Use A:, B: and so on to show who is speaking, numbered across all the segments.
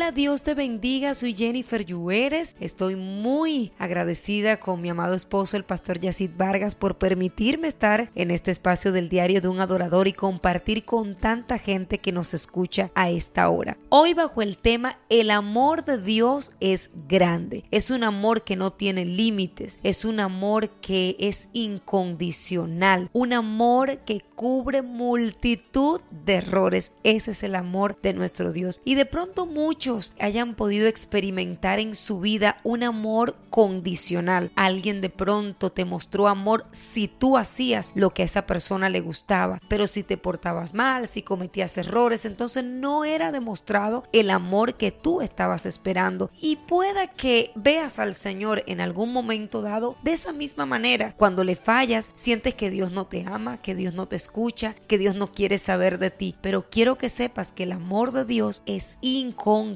A: Hola, Dios te bendiga, soy Jennifer Llueres. Estoy muy agradecida con mi amado esposo, el pastor Yacid Vargas, por permitirme estar en este espacio del diario de un adorador y compartir con tanta gente que nos escucha a esta hora. Hoy bajo el tema El amor de Dios es grande. Es un amor que no tiene límites, es un amor que es incondicional, un amor que cubre multitud de errores. Ese es el amor de nuestro Dios. Y de pronto muchos hayan podido experimentar en su vida un amor condicional. Alguien de pronto te mostró amor si tú hacías lo que a esa persona le gustaba, pero si te portabas mal, si cometías errores, entonces no era demostrado el amor que tú estabas esperando. Y pueda que veas al Señor en algún momento dado de esa misma manera. Cuando le fallas, sientes que Dios no te ama, que Dios no te escucha, que Dios no quiere saber de ti. Pero quiero que sepas que el amor de Dios es incondicional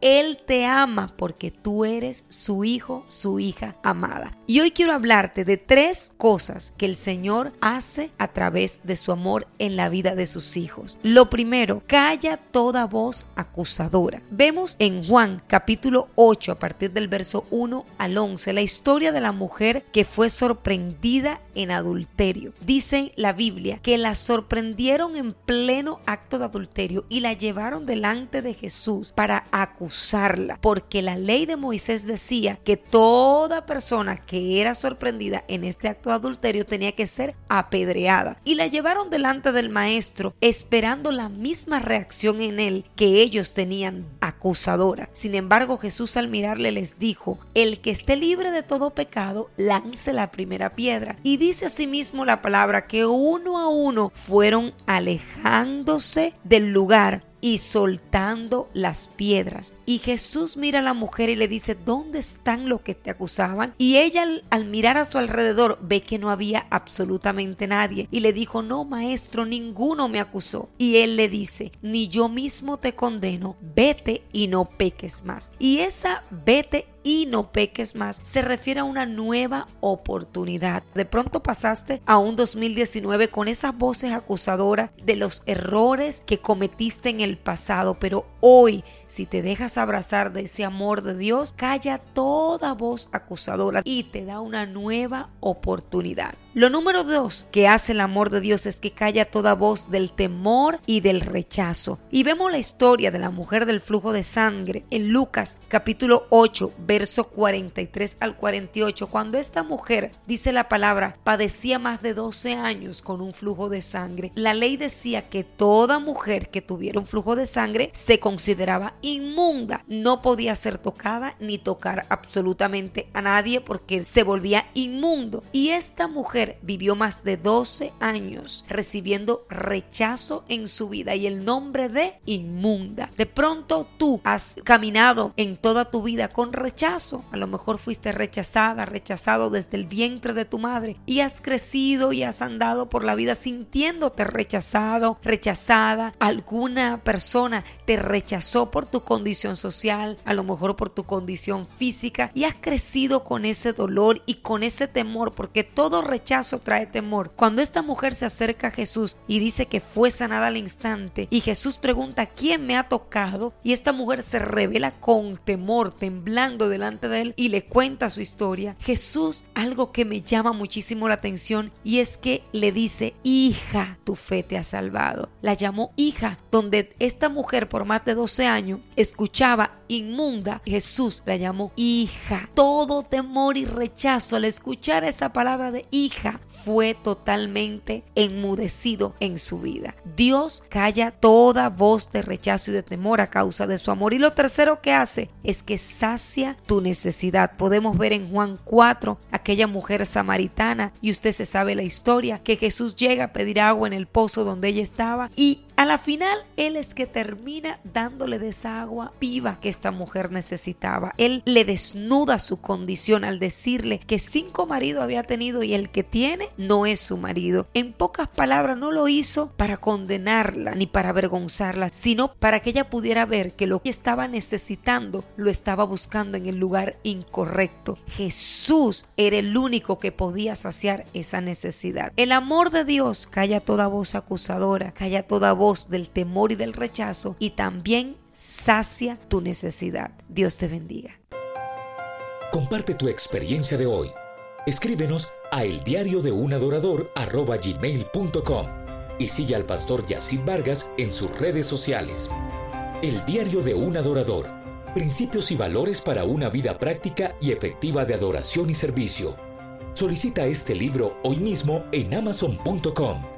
A: él te ama porque tú eres su hijo, su hija amada. Y hoy quiero hablarte de tres cosas que el Señor hace a través de su amor en la vida de sus hijos. Lo primero, calla toda voz acusadora. Vemos en Juan capítulo 8 a partir del verso 1 al 11 la historia de la mujer que fue sorprendida en adulterio. Dice la Biblia que la sorprendieron en pleno acto de adulterio y la llevaron delante de Jesús para acusarla, porque la ley de Moisés decía que toda persona que era sorprendida en este acto de adulterio tenía que ser apedreada. Y la llevaron delante del maestro esperando la misma reacción en él que ellos tenían acusadora. Sin embargo, Jesús al mirarle les dijo, el que esté libre de todo pecado, lance la primera piedra. Y dice asimismo la palabra que uno a uno fueron alejándose del lugar y soltando las piedras. Y Jesús mira a la mujer y le dice, ¿dónde están los que te acusaban? Y ella al, mirar a su alrededor ve que no había absolutamente nadie. Y le dijo, no, maestro, ninguno me acusó. Y él le dice, ni yo mismo te condeno, vete y no peques más. Y esa vete y no peques más se refiere a una nueva oportunidad. De pronto pasaste a un 2019 con esas voces acusadoras de los errores que cometiste en el pasado, pero hoy si te dejas abrazar de ese amor de Dios, calla toda voz acusadora y te da una nueva oportunidad. Lo número dos que hace el amor de Dios es que calla toda voz del temor y del rechazo. Y vemos la historia de la mujer del flujo de sangre en Lucas capítulo 8, verso 43 al 48, cuando esta mujer, dice la palabra, padecía más de 12 años con un flujo de sangre. La ley decía que toda mujer que tuviera un flujo de sangre se consideraba inmunda. No podía ser tocada ni tocar absolutamente a nadie porque se volvía inmundo. Y esta mujer vivió más de 12 años recibiendo rechazo en su vida y el nombre de inmunda. De pronto tú has caminado en toda tu vida con rechazo. A lo mejor fuiste rechazada, rechazado desde el vientre de tu madre y has crecido y has andado por la vida sintiéndote rechazado, rechazada. Alguna persona te rechazó por tu condición social, a lo mejor por tu condición física y has crecido con ese dolor y con ese temor, porque todo rechazo trae temor. Cuando esta mujer se acerca a Jesús y dice que fue sanada al instante y Jesús pregunta quién me ha tocado y esta mujer se revela con temor, temblando delante de él y le cuenta su historia, Jesús algo que me llama muchísimo la atención y es que le dice, hija, tu fe te ha salvado. La llamó hija, donde esta mujer por más de 12 años escuchaba inmunda, Jesús la llamó hija. Todo temor y rechazo al escuchar esa palabra de hija fue totalmente enmudecido en su vida. Dios calla toda voz de rechazo y de temor a causa de su amor. Y lo tercero que hace es que sacia tu necesidad. Podemos ver en Juan 4 aquella mujer samaritana y usted se sabe la historia que Jesús llega a pedir agua en el pozo donde ella estaba y a la final, él es que termina dándole de esa agua viva que esta mujer necesitaba. Él le desnuda su condición al decirle que cinco maridos había tenido y el que tiene no es su marido. En pocas palabras, no lo hizo para condenarla ni para avergonzarla, sino para que ella pudiera ver que lo que estaba necesitando lo estaba buscando en el lugar incorrecto. Jesús era el único que podía saciar esa necesidad. El amor de Dios calla toda voz acusadora, calla toda voz del temor y del rechazo y también sacia tu necesidad. Dios te bendiga.
B: Comparte tu experiencia de hoy. Escríbenos a el y sigue al pastor Yacid Vargas en sus redes sociales. El diario de un adorador. Principios y valores para una vida práctica y efectiva de adoración y servicio. Solicita este libro hoy mismo en amazon.com